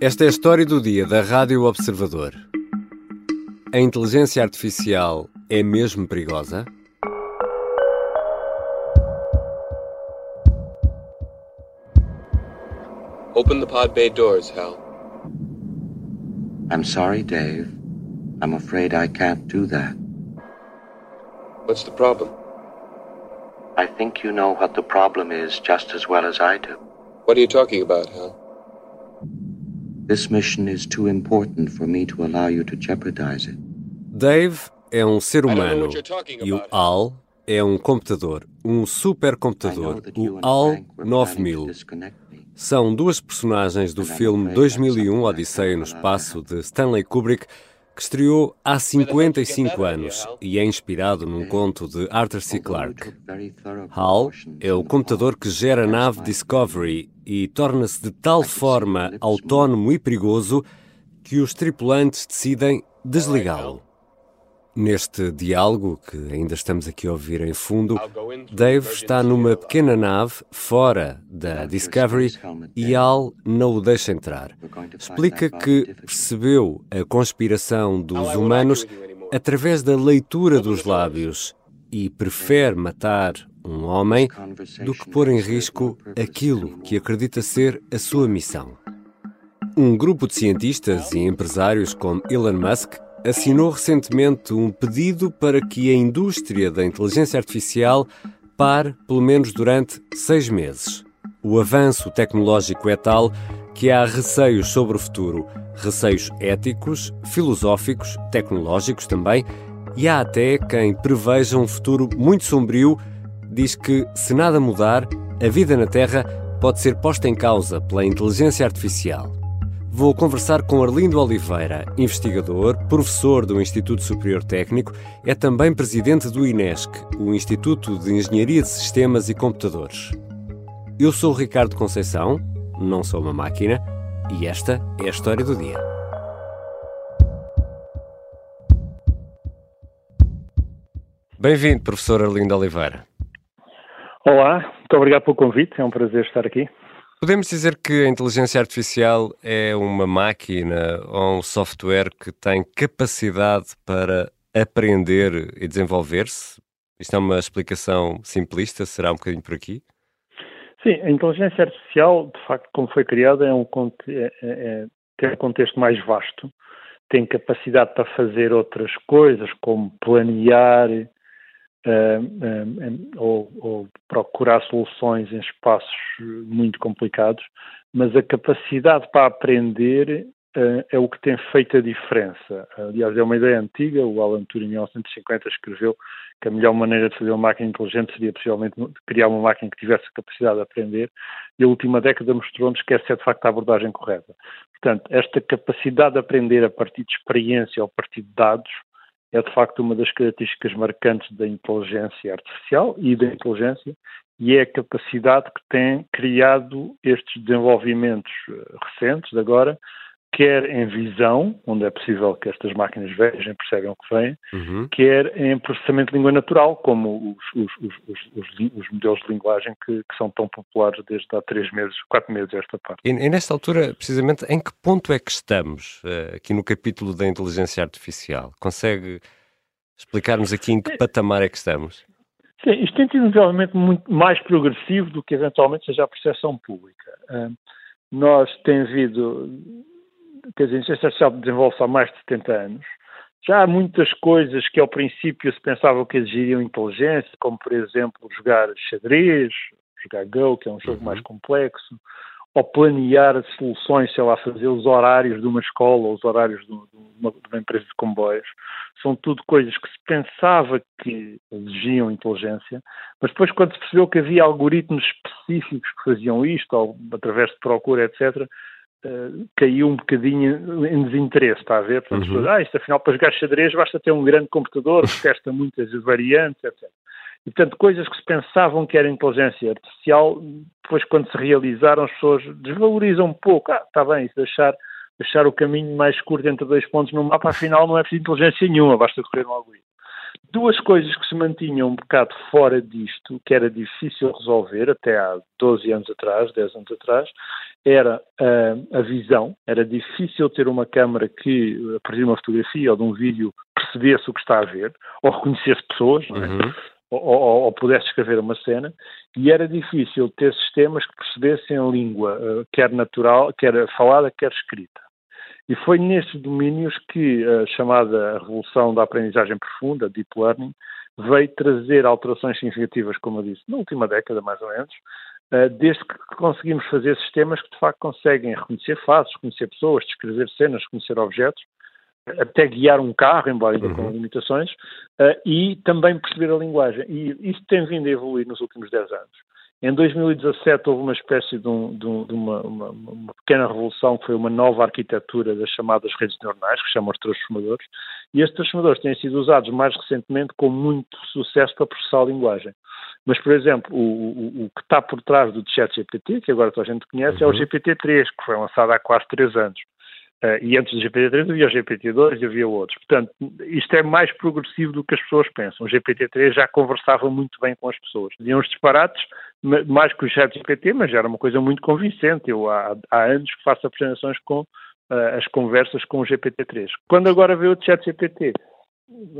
Esta é a história do dia da Rádio Observador. A inteligência artificial é mesmo perigosa? Open the pod bay doors, Hal. I'm sorry, Dave. I'm afraid I can't do that. What's the problem? I think you know what the problem is just as well as I do. What are you talking about, Hal? This mission is too important for me to allow you to jeopardize it. Dave é um ser humano e o. Al é um computador, um supercomputador, o Al Frank were planning to 9000. disconnect me. São duas personagens do filme 2001 Odisseia no Espaço de Stanley Kubrick, que estreou há 55 anos e é inspirado num conto de Arthur C. Clarke. HAL é o computador que gera a nave Discovery e torna-se de tal forma autónomo e perigoso que os tripulantes decidem desligá-lo. Neste diálogo, que ainda estamos aqui a ouvir em fundo, Dave está numa pequena nave fora da Discovery e Al não o deixa entrar. Explica que percebeu a conspiração dos humanos através da leitura dos lábios e prefere matar um homem do que pôr em risco aquilo que acredita ser a sua missão. Um grupo de cientistas e empresários como Elon Musk assinou recentemente um pedido para que a indústria da inteligência artificial pare pelo menos durante seis meses. O avanço tecnológico é tal que há receios sobre o futuro, receios éticos, filosóficos, tecnológicos também, e há até quem preveja um futuro muito sombrio, diz que se nada mudar, a vida na Terra pode ser posta em causa pela inteligência artificial. Vou conversar com Arlindo Oliveira, investigador, professor do Instituto Superior Técnico, é também presidente do INESC, o Instituto de Engenharia de Sistemas e Computadores. Eu sou Ricardo Conceição, não sou uma máquina, e esta é a história do dia. Bem-vindo, professor Arlindo Oliveira. Olá, muito obrigado pelo convite, é um prazer estar aqui. Podemos dizer que a inteligência artificial é uma máquina ou um software que tem capacidade para aprender e desenvolver-se? Isto é uma explicação simplista? Será um bocadinho por aqui? Sim, a inteligência artificial, de facto, como foi criada, é um, é- é- é- tem um contexto mais vasto, tem capacidade para fazer outras coisas, como planear ou, ou procurar soluções em espaços eh, muito complicados, mas a capacidade para aprender eh, é o que tem feito a diferença. Aliás, é uma ideia antiga, o Alan Turing em 1950 escreveu que a melhor maneira de fazer uma máquina inteligente seria possivelmente criar uma máquina que tivesse a capacidade de aprender, e a última década mostrou-nos que essa é de facto a abordagem correta. Portanto, esta capacidade de aprender a partir de experiência ou a partir de dados é de facto uma das características marcantes da inteligência artificial e da inteligência, e é a capacidade que tem criado estes desenvolvimentos eh, recentes agora, quer em visão, onde é possível que estas máquinas vejam percebam o que vêm, Uhum. quer em processamento de língua natural, como os, os- os- os- modelos de linguagem que, que são tão populares desde há três meses, quatro meses esta parte. E, e nesta altura, precisamente, em que ponto é que estamos eh, aqui no capítulo da inteligência artificial? Consegue explicar-nos aqui em que patamar é que estamos? Sim, isto tem tido um desenvolvimento muito mais progressivo do que eventualmente seja a percepção pública. Ah, nós temos havido, quer dizer, a inteligência artificial desenvolve-se há mais de 70 anos. Já há muitas coisas que ao princípio se pensava que exigiriam inteligência, como por exemplo jogar xadrez, jogar Go, que é um jogo Uhum. mais complexo, ou planear soluções, sei lá, fazer os horários de uma escola os horários de uma, de uma- de uma empresa de comboios. São tudo coisas que se pensava que exigiam inteligência, mas depois quando se percebeu que havia algoritmos específicos que faziam isto, ou através de procura, etc., eh, caiu um bocadinho em desinteresse, está a ver? Portanto, as Uhum. pessoas, ah, isto afinal para jogar xadrez basta ter um grande computador que testa muitas variantes, etc. E, portanto, coisas que se pensavam que era inteligência artificial, depois, quando se realizaram, as pessoas desvalorizam um pouco. Ah, está bem, isso deixar, deixar o caminho mais curto entre dois pontos no mapa, afinal, não é preciso inteligência nenhuma, basta correr um algoritmo. Duas coisas que se mantinham um bocado fora disto, que era difícil resolver até há 12 anos atrás, 10 anos atrás, era uh, a visão. Era difícil ter uma câmara que, a partir de uma fotografia ou de um vídeo, percebesse o que está a ver, ou reconhecesse pessoas, é? uhum. ou, ou, ou, pudesse escrever uma cena, e era difícil ter sistemas que percebessem a língua, uh, quer natural, quer falada, quer escrita. E foi nestes domínios que a chamada revolução da aprendizagem profunda, Deep Learning, veio trazer alterações significativas, como eu disse, na última década, mais ou menos, eh, desde que conseguimos fazer sistemas que de facto conseguem reconhecer faces, reconhecer pessoas, descrever cenas, reconhecer objetos, até guiar um carro, embora ainda uhum. com limitações, eh, e também perceber a linguagem. E isso tem vindo a evoluir nos últimos 10 anos. Em 2017 houve uma espécie de, um, de, um, de uma, uma, uma, pequena revolução que foi uma nova arquitetura das chamadas redes neuronais, que chamam os transformadores, e estes transformadores têm sido usados mais recentemente com muito sucesso para processar a linguagem. Mas, por exemplo, o, o, o que está por trás do ChatGPT, que agora toda a gente conhece, uhum. é o GPT-3, que foi lançado há quase três anos. Uh, e antes do GPT-3 havia o GPT-2 e havia outros. Portanto, isto é mais progressivo do que as pessoas pensam. O GPT-3 já conversava muito bem com as pessoas. Dizia uns disparates, mais que o ChatGPT, mas já era uma coisa muito convincente. Eu há, há anos que faço apresentações com uh, as conversas com o GPT-3. Quando agora veio o ChatGPT,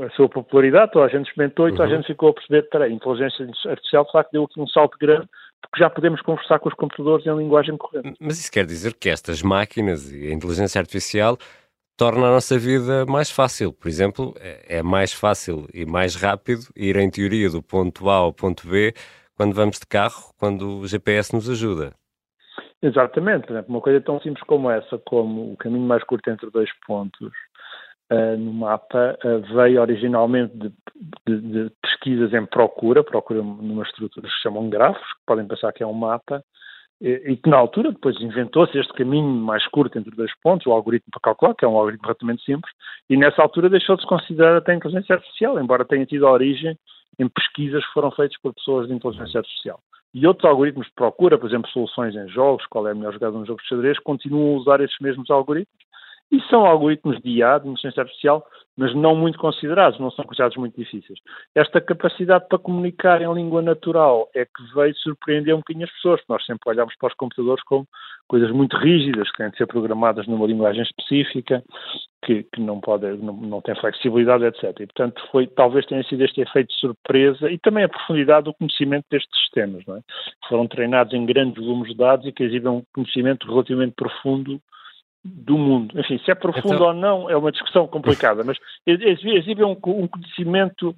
a sua popularidade, toda a gente experimentou e toda a uhum. gente ficou a perceber que a inteligência artificial de facto deu aqui um salto grande porque já podemos conversar com os computadores em linguagem corrente. Mas isso quer dizer que estas máquinas e a inteligência artificial torna a nossa vida mais fácil. Por exemplo, é, é mais fácil e mais rápido ir em teoria do ponto A ao ponto B quando vamos de carro, quando o GPS nos ajuda. Exatamente. Uma coisa tão simples como essa, como o caminho mais curto entre dois pontos, uh, no mapa uh, veio originalmente de, de, de, pesquisas em procura, procura numa estrutura que se chamam grafos, que podem pensar que é um mapa, e, que na altura depois inventou-se este caminho mais curto entre dois pontos, o algoritmo para calcular, que é um algoritmo relativamente simples, e nessa altura deixou de se considerar até a inteligência artificial, embora tenha tido origem em pesquisas que foram feitas por pessoas de inteligência artificial. E outros algoritmos de procura, por exemplo, soluções em jogos, qual é a melhor jogada num jogo de xadrez, continuam a usar esses mesmos algoritmos e são algoritmos de IA, de inteligência artificial, mas não muito considerados, não são considerados muito difíceis. Esta capacidade para comunicar em língua natural é que veio surpreender um bocadinho as pessoas, nós sempre olhamos para os computadores como coisas muito rígidas, que têm de ser programadas numa linguagem específica, que, que não, pode, não, não tem flexibilidade, etc. E, portanto, foi, talvez tenha sido este efeito de surpresa e também a profundidade do conhecimento destes sistemas, não é? Foram treinados em grandes volumes de dados e que exibem um conhecimento relativamente profundo do mundo. Enfim, se é profundo então... ou não é uma discussão complicada, mas exibe um, um, conhecimento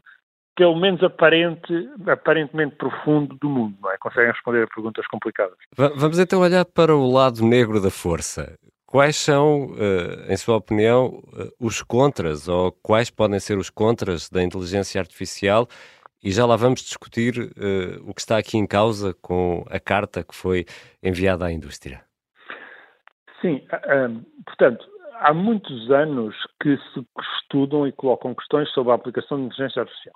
pelo menos aparente, aparentemente profundo do mundo, não é? Conseguem responder a perguntas complicadas. Vamos então olhar para o lado negro da força. Quais são, eh, em sua opinião, eh, os contras, ou quais podem ser os contras da inteligência artificial? E já lá vamos discutir uh, o que está aqui em causa com a carta que foi enviada à indústria. Sim, um, portanto, há muitos anos que se estudam e colocam questões sobre a aplicação de inteligência artificial.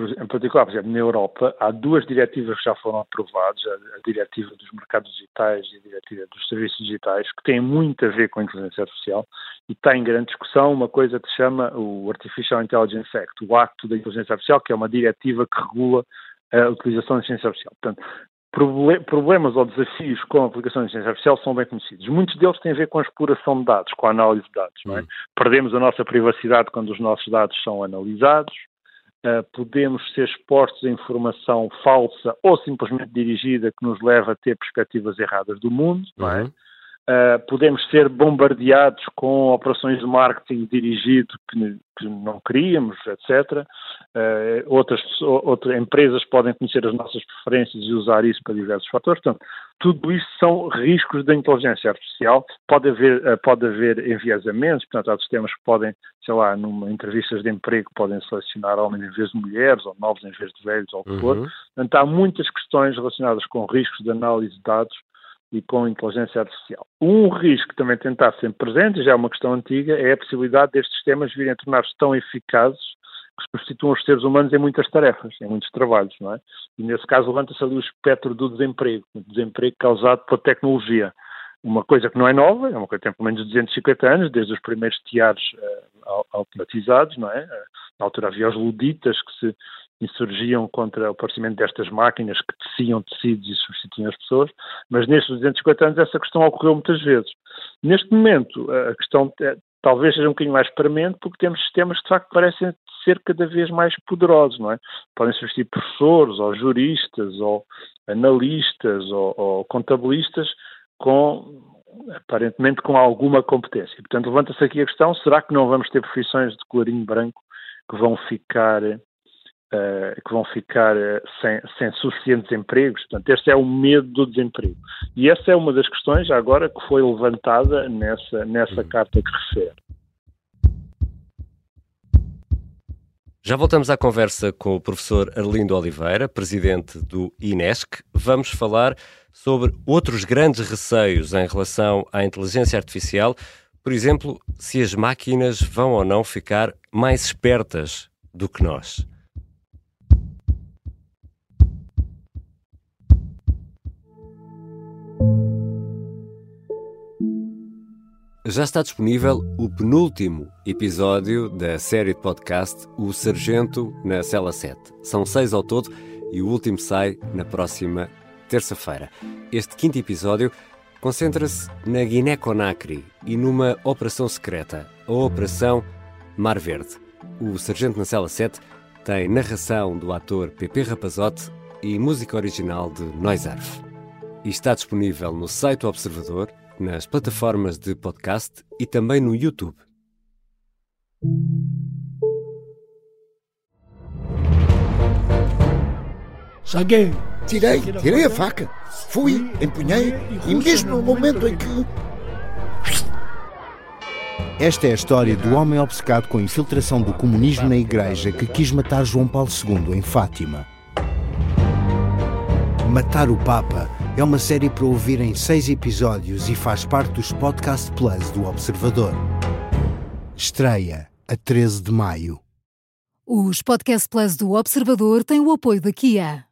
Em particular, por exemplo, na Europa, há duas diretivas que já foram aprovadas, a, diretiva dos mercados digitais e a diretiva dos serviços digitais, que têm muito a ver com a inteligência artificial e está em grande discussão uma coisa que se chama o Artificial Intelligence Act, o Acto da Inteligência Artificial, que é uma diretiva que regula a utilização da inteligência artificial. Portanto, problemas ou desafios com a aplicação de inteligência artificial são bem conhecidos. Muitos deles têm a ver com a exploração de dados, com a análise de dados. É? Hum. Perdemos a nossa privacidade quando os nossos dados são analisados, uh, podemos ser expostos a informação falsa ou simplesmente dirigida que nos leva a ter perspectivas erradas do mundo. É? Uhum. Uh, podemos ser bombardeados com operações de marketing dirigido que, que não queríamos, etc. Uh, outras, outras empresas podem conhecer as nossas preferências e usar isso para diversos fatores. Portanto, tudo isso são riscos da inteligência artificial. Pode haver, uh, pode haver enviesamentos, portanto, há sistemas que podem, sei lá, numa entrevistas de emprego, podem selecionar homens em vez de mulheres, ou novos em vez de velhos, ou o que for. Uhum. Portanto, há muitas questões relacionadas com riscos de análise de dados e com inteligência artificial. Um risco que também tem estado sempre presente, já é uma questão antiga, é a possibilidade destes sistemas virem a tornar-se tão eficazes que substituam os seres humanos em muitas tarefas, em muitos trabalhos, não é? E nesse caso levanta-se ali o espectro do desemprego, o desemprego causado pela tecnologia. uma coisa que não é nova, é uma coisa que tem pelo menos 250 anos, desde os primeiros teares uh, automatizados, não é? Na altura havia os luditas que se insurgiam contra o aparecimento destas máquinas que teciam tecidos e substituíam as pessoas, mas nestes 250 anos essa questão ocorreu muitas vezes. Neste momento, a questão é, talvez seja um bocadinho mais premente, porque temos sistemas que de facto parecem ser cada vez mais poderosos, não é? Podem substituir professores, ou juristas, ou analistas, ou, ou contabilistas, com aparentemente com alguma competência. Portanto, levanta-se aqui a questão: será que não vamos ter profissões de colarinho branco que vão ficar Uh, que vão ficar uh, sem, sem, suficientes empregos. Portanto, este é o medo do desemprego. E essa é uma das questões, agora, que foi levantada nessa, nessa uhum. carta que refere. Já voltamos à conversa com o professor Arlindo Oliveira, presidente do INESC. Vamos falar sobre outros grandes receios em relação à inteligência artificial. Por exemplo, se as máquinas vão ou não ficar mais espertas do que nós. Já está disponível o penúltimo episódio da série de podcast O Sargento na Cela 7. São seis ao todo e o último sai na próxima terça-feira. Este quinto episódio concentra-se na Guiné-Conakry e numa operação secreta, a Operação Mar Verde. O Sargento na Cela 7 tem narração do ator Pepe Rapazote e música original de Noisarf. E está disponível no site do Observador nas plataformas de podcast e também no YouTube. Saguei. Tirei, tirei a faca. Fui, empunhei e mesmo no momento em que. Esta é a história do homem obcecado com a infiltração do comunismo na igreja que quis matar João Paulo II em Fátima. Matar o Papa é uma série para ouvir em seis episódios e faz parte dos Podcast Plus do Observador. Estreia a 13 de maio. Os Podcast Plus do Observador têm o apoio da Kia.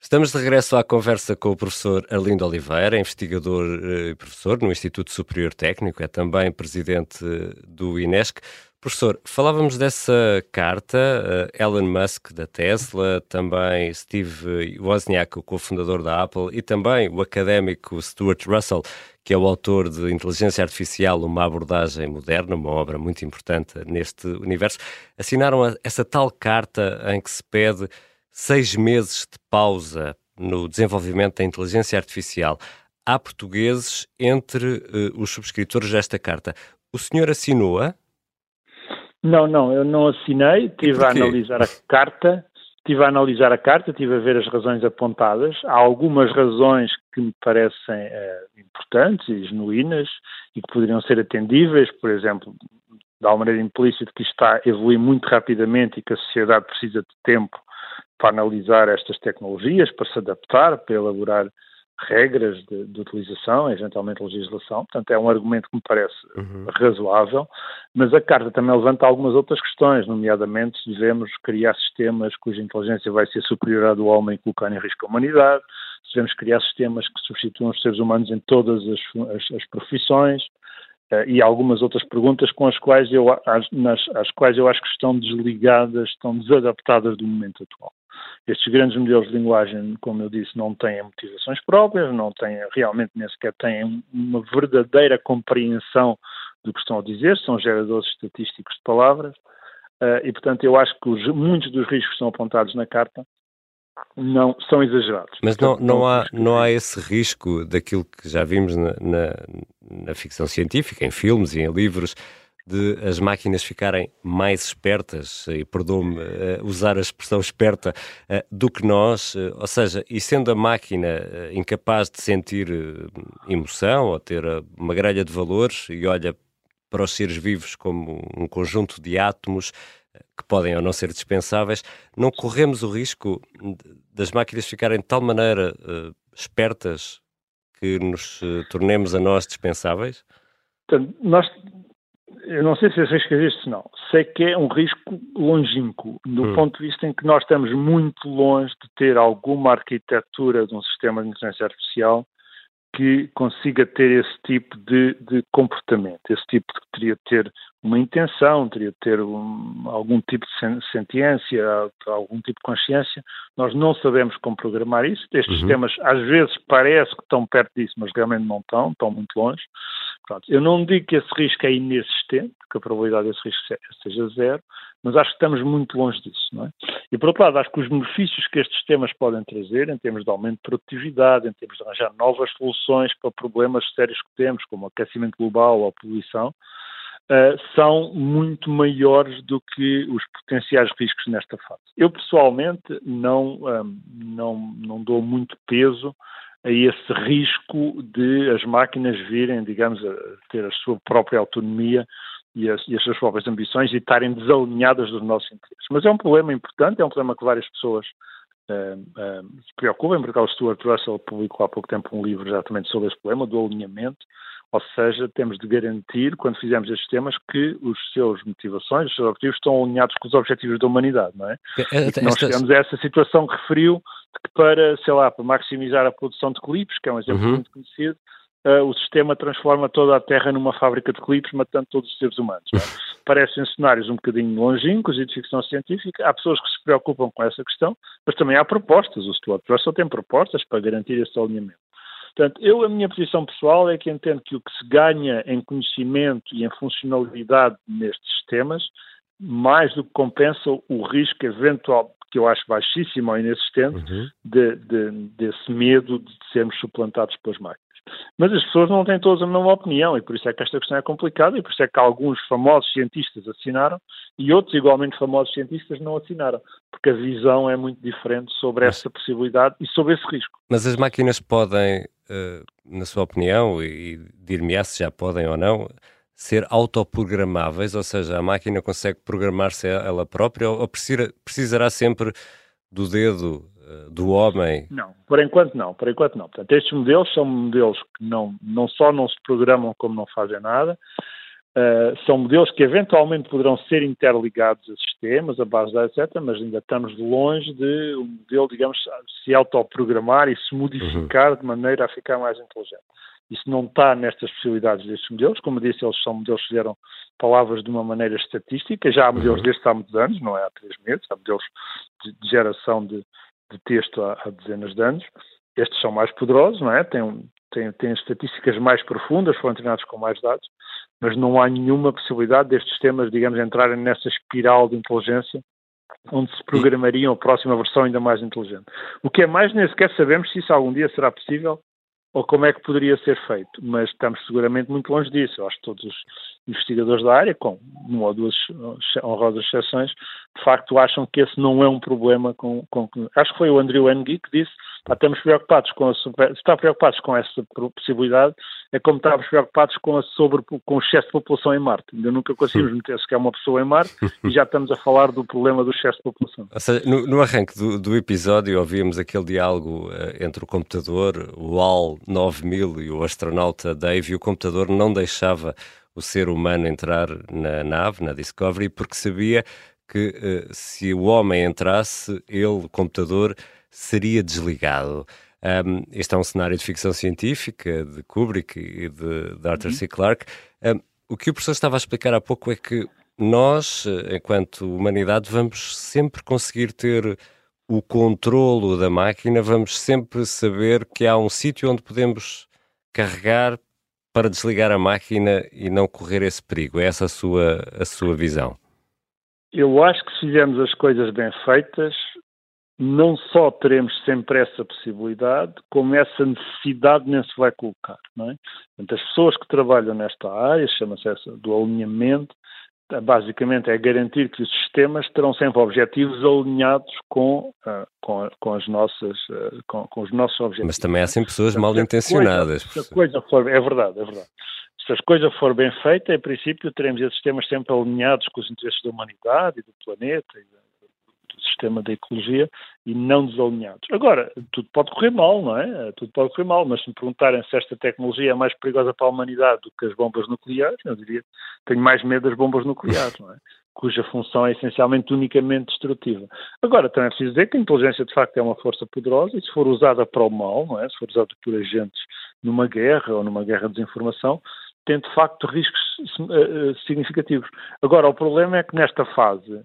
Estamos de regresso à conversa com o professor Arlindo Oliveira, investigador eh, e professor no Instituto Superior Técnico, é também presidente do INESC. Professor, falávamos dessa carta, uh, Elon Musk da Tesla, também Steve Wozniak, o cofundador da Apple, e também o académico Stuart Russell, que é o autor de Inteligência Artificial, uma abordagem moderna, uma obra muito importante neste universo, assinaram a, essa tal carta em que se pede seis meses de pausa no desenvolvimento da inteligência artificial. Há portugueses entre uh, os subscritores desta carta. O senhor assinou-a? Não, não, eu não assinei, estive a analisar a carta, estive a analisar a carta, estive a ver as razões apontadas. Há algumas razões que me parecem eh, importantes e genuínas e que poderiam ser atendíveis, por exemplo, de alguma maneira implícito que está a evoluir muito rapidamente e que a sociedade precisa de tempo para analisar estas tecnologias, para se adaptar, para elaborar regras de, de, utilização, eventualmente legislação. Portanto, é um argumento que me parece uhum. razoável, mas a Carta também levanta algumas outras questões, nomeadamente se devemos criar sistemas cuja inteligência vai ser superior à do homem e colocar em risco a humanidade, se devemos criar sistemas que substituam os seres humanos em todas as, as, as profissões, uh, e algumas outras perguntas com as quais eu, as, nas, as quais eu acho que estão desligadas, estão desadaptadas do momento atual. Estes grandes modelos de linguagem, como eu disse, não têm motivações próprias, não têm, realmente nem sequer têm uma verdadeira compreensão do que estão a dizer, são geradores estatísticos de palavras, uh, e portanto eu acho que os, muitos dos riscos que são apontados na carta não são exagerados. Mas não, não, há, não há esse risco daquilo que já vimos na, na, na ficção científica, em filmes e em livros, de as máquinas ficarem mais espertas, e perdoe-me uh, usar a expressão esperta, uh, do que nós, uh, ou seja, e sendo a máquina incapaz de sentir emoção ou ter uma grelha de valores e olha para os seres vivos como um conjunto de átomos que podem ou não ser dispensáveis, não corremos o risco das máquinas ficarem de tal maneira espertas que nos tornemos a nós dispensáveis? Portanto, nós eu não sei se esse risco existe, não. Sei que é um risco longínquo, do hum. ponto de vista em que nós estamos muito longe de ter alguma arquitetura de um sistema de inteligência artificial que consiga ter esse tipo de, de, comportamento, esse tipo que teria de ter uma intenção, teria de ter um, algum tipo de sentiência, algum tipo de consciência. Nós não sabemos como programar isso. Estes uhum. sistemas, às vezes, parece que estão perto disso, mas realmente não estão, estão muito longe. Eu não digo que esse risco é inexistente, que a probabilidade desse risco seja zero, mas acho que estamos muito longe disso, não é? E por outro lado, acho que os benefícios que estes sistemas podem trazer, em termos de aumento de produtividade, em termos de arranjar novas soluções para problemas sérios que temos, como aquecimento global ou poluição, uh, são muito maiores do que os potenciais riscos nesta fase. Eu pessoalmente não, um, ah, não, não dou muito peso a esse risco de as máquinas virem, digamos, a ter a sua própria autonomia e as, e as, suas próprias ambições e estarem desalinhadas dos nossos interesses. Mas é um problema importante, é um problema que várias pessoas se preocupam. Por acaso, Stuart Russell publicou há pouco tempo um livro exatamente sobre esse problema, do alinhamento. Ou seja, temos de garantir, quando fizermos estes temas, que os seus motivações, os seus objetivos estão alinhados com os objetivos da humanidade, não é? é e que nós chegamos a essa situação que referiu, de que para, sei lá, para maximizar a produção de clipes, que é um exemplo uhum. muito conhecido, uh, o sistema transforma toda a Terra numa fábrica de clipes, matando todos os seres humanos. É? Parecem cenários um bocadinho longínquos e de ficção científica. Há pessoas que se preocupam com essa questão, mas também há propostas. O Stuart Russell tem propostas para garantir esse alinhamento. Portanto, eu, a minha posição pessoal é que entendo que o que se ganha em conhecimento e em funcionalidade nestes sistemas, mais do que compensa o risco eventual, que eu acho baixíssimo ou inexistente, uhum. de, de, desse medo de sermos suplantados pelas máquinas. Mas as pessoas não têm todas a mesma opinião e por isso é que esta questão é complicada e por isso é que alguns famosos cientistas assinaram e outros igualmente famosos cientistas não assinaram, porque a visão é muito diferente sobre essa possibilidade e sobre esse risco. Mas as máquinas podem, eh, na sua opinião, e dir-me se já podem ou não, ser autoprogramáveis, ou seja, a máquina consegue programar-se ela própria ou precisará sempre do dedo do homem? Não, por enquanto não, por enquanto não. Portanto, estes modelos são modelos que não, não só não se programam como não fazem nada, uh, são modelos que eventualmente poderão ser interligados a sistemas, a base de dados, etc., mas ainda estamos longe de um modelo, digamos, se autoprogramar e se modificar uhum. de maneira a ficar mais inteligente. Isso não está nestas possibilidades destes modelos. Como eu disse, eles são modelos que fizeram palavras de uma maneira estatística. Já há modelos uhum. destes há muitos anos, não é há três meses. Há modelos de, de geração de, de texto há, há, dezenas de anos. Estes são mais poderosos, não é? Têm, têm, têm estatísticas mais profundas, foram treinados com mais dados, mas não há nenhuma possibilidade destes sistemas, digamos, entrarem nessa espiral de inteligência onde se programariam a próxima versão ainda mais inteligente. O que é mais, nem sequer sabemos se isso algum dia será possível ou como é que poderia ser feito, mas estamos seguramente muito longe disso. Eu acho que todos os investigadores da área, com uma ou duas honrosas exceções, de facto acham que esse não é um problema com, com acho que foi o Andrew Ng que disse estamos preocupados com a super, está preocupados com essa possibilidade é como estávamos preocupados com a sobre com o excesso de população em Marte. Ainda nunca conseguimos meter sequer uma pessoa em Marte e já estamos a falar do problema do excesso de população. Seja, no, no arranque do, do, episódio ouvimos aquele diálogo uh, entre o computador, o AL 9000 e o astronauta Dave e o computador não deixava o ser humano entrar na nave, na Discovery, porque sabia que uh, se o homem entrasse, ele, o computador, seria desligado. Um, este é um cenário de ficção científica de Kubrick e de, de Arthur uhum. C. Clarke. Um, o que o professor estava a explicar há pouco é que nós, enquanto humanidade, vamos sempre conseguir ter o controlo da máquina, vamos sempre saber que há um sítio onde podemos carregar para desligar a máquina e não correr esse perigo. É essa a sua, a sua visão? Eu acho que se fizermos as coisas bem feitas, não só teremos sempre essa possibilidade, como essa necessidade nem se vai colocar. Não é? Portanto, as pessoas que trabalham nesta área, chama-se essa do alinhamento, basicamente é garantir que os sistemas terão sempre objetivos alinhados com, uh, com, com, as nossas, uh, com, com, os nossos objetivos. Mas também há sempre pessoas mal intencionadas. Se a coisa for, é verdade, é verdade. Se as coisas for bem feitas, em princípio teremos esses sistemas sempre alinhados com os interesses da humanidade e do planeta e do sistema da ecologia e não desalinhados. Agora, tudo pode correr mal, não é? Tudo pode correr mal, mas se me perguntarem se esta tecnologia é mais perigosa para a humanidade do que as bombas nucleares, eu diria tenho mais medo das bombas nucleares, não é? cuja função é essencialmente unicamente destrutiva. Agora, também é preciso dizer que a inteligência de facto é uma força poderosa e se for usada para o mal, não é? se for usada por agentes numa guerra ou numa guerra de desinformação, tem de facto riscos uh, significativos. Agora, o problema é que nesta fase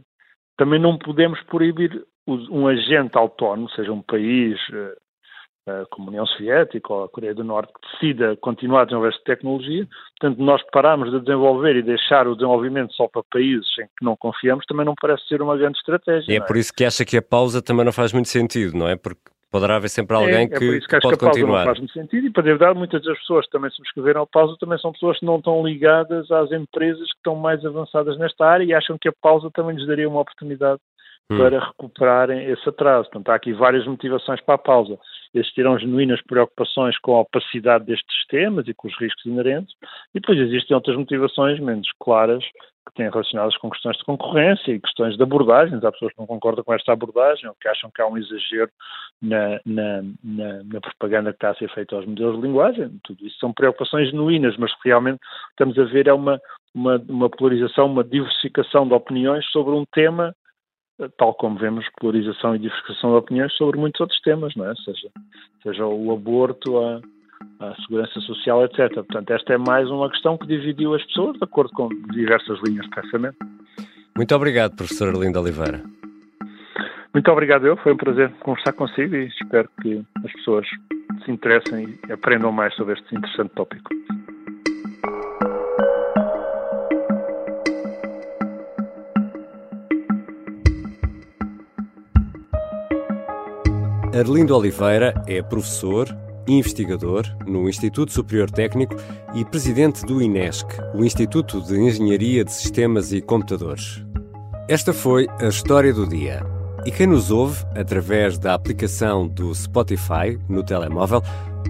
também não podemos proibir um agente autónomo, seja um país uh, como a União Soviética ou a Coreia do Norte, que decida continuar a desenvolver esta tecnologia. Portanto, nós pararmos de desenvolver e deixar o desenvolvimento só para países em que não confiamos também não parece ser uma grande estratégia. E é, é, por isso que acha que a pausa também não faz muito sentido, não é? Porque Poderá haver sempre alguém é, que, é que, que pode que a continuar. Não faz muito sentido e para verdade muitas das pessoas que também subscreveram a pausa também são pessoas que não estão ligadas às empresas que estão mais avançadas nesta área e acham que a pausa também lhes daria uma oportunidade hum. para recuperarem esse atraso. Portanto, há aqui várias motivações para a pausa. Existirão genuínas preocupações com a opacidade destes sistemas e com os riscos inerentes, e depois existem outras motivações menos claras que têm relacionadas com questões de concorrência e questões de abordagens. Há pessoas que não concordam com esta abordagem ou que acham que há um exagero na, na, na, na propaganda que está a ser feita aos modelos de linguagem. Tudo isso são preocupações genuínas, mas que realmente estamos a ver é uma, uma, uma polarização, uma diversificação de opiniões sobre um tema tal como vemos polarização e diversificação de opiniões sobre muitos outros temas, não é? Seja, seja o aborto, a, a segurança social, etc. Portanto, esta é mais uma questão que dividiu as pessoas de acordo com diversas linhas de pensamento. Muito obrigado, professor Arlindo Oliveira. Muito obrigado eu, foi um prazer conversar consigo e espero que as pessoas se interessem e aprendam mais sobre este interessante tópico. Arlindo Oliveira é professor, investigador no Instituto Superior Técnico e presidente do INESC, o Instituto de Engenharia de Sistemas e Computadores. Esta foi a história do dia. E quem nos ouve, através da aplicação do Spotify no telemóvel,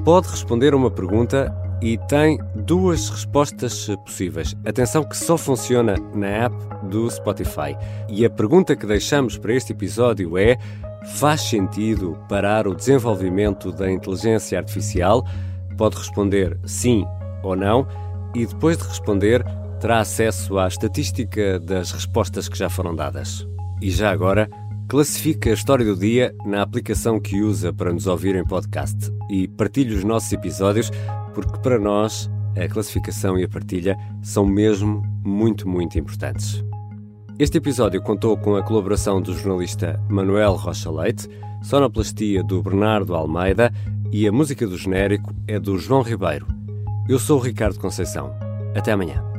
pode responder a uma pergunta e tem duas respostas possíveis. Atenção que só funciona na app do Spotify. E a pergunta que deixamos para este episódio é: Faz sentido parar o desenvolvimento da inteligência artificial? Pode responder sim ou não, e depois de responder, terá acesso à estatística das respostas que já foram dadas. E já agora, classifique a história do dia na aplicação que usa para nos ouvir em podcast e partilhe os nossos episódios, porque para nós a classificação e a partilha são mesmo muito, muito importantes. Este episódio contou com a colaboração do jornalista Manuel Rocha Leite, sonoplastia do Bernardo Almeida e a música do genérico é do João Ribeiro. Eu sou o Ricardo Conceição. Até amanhã.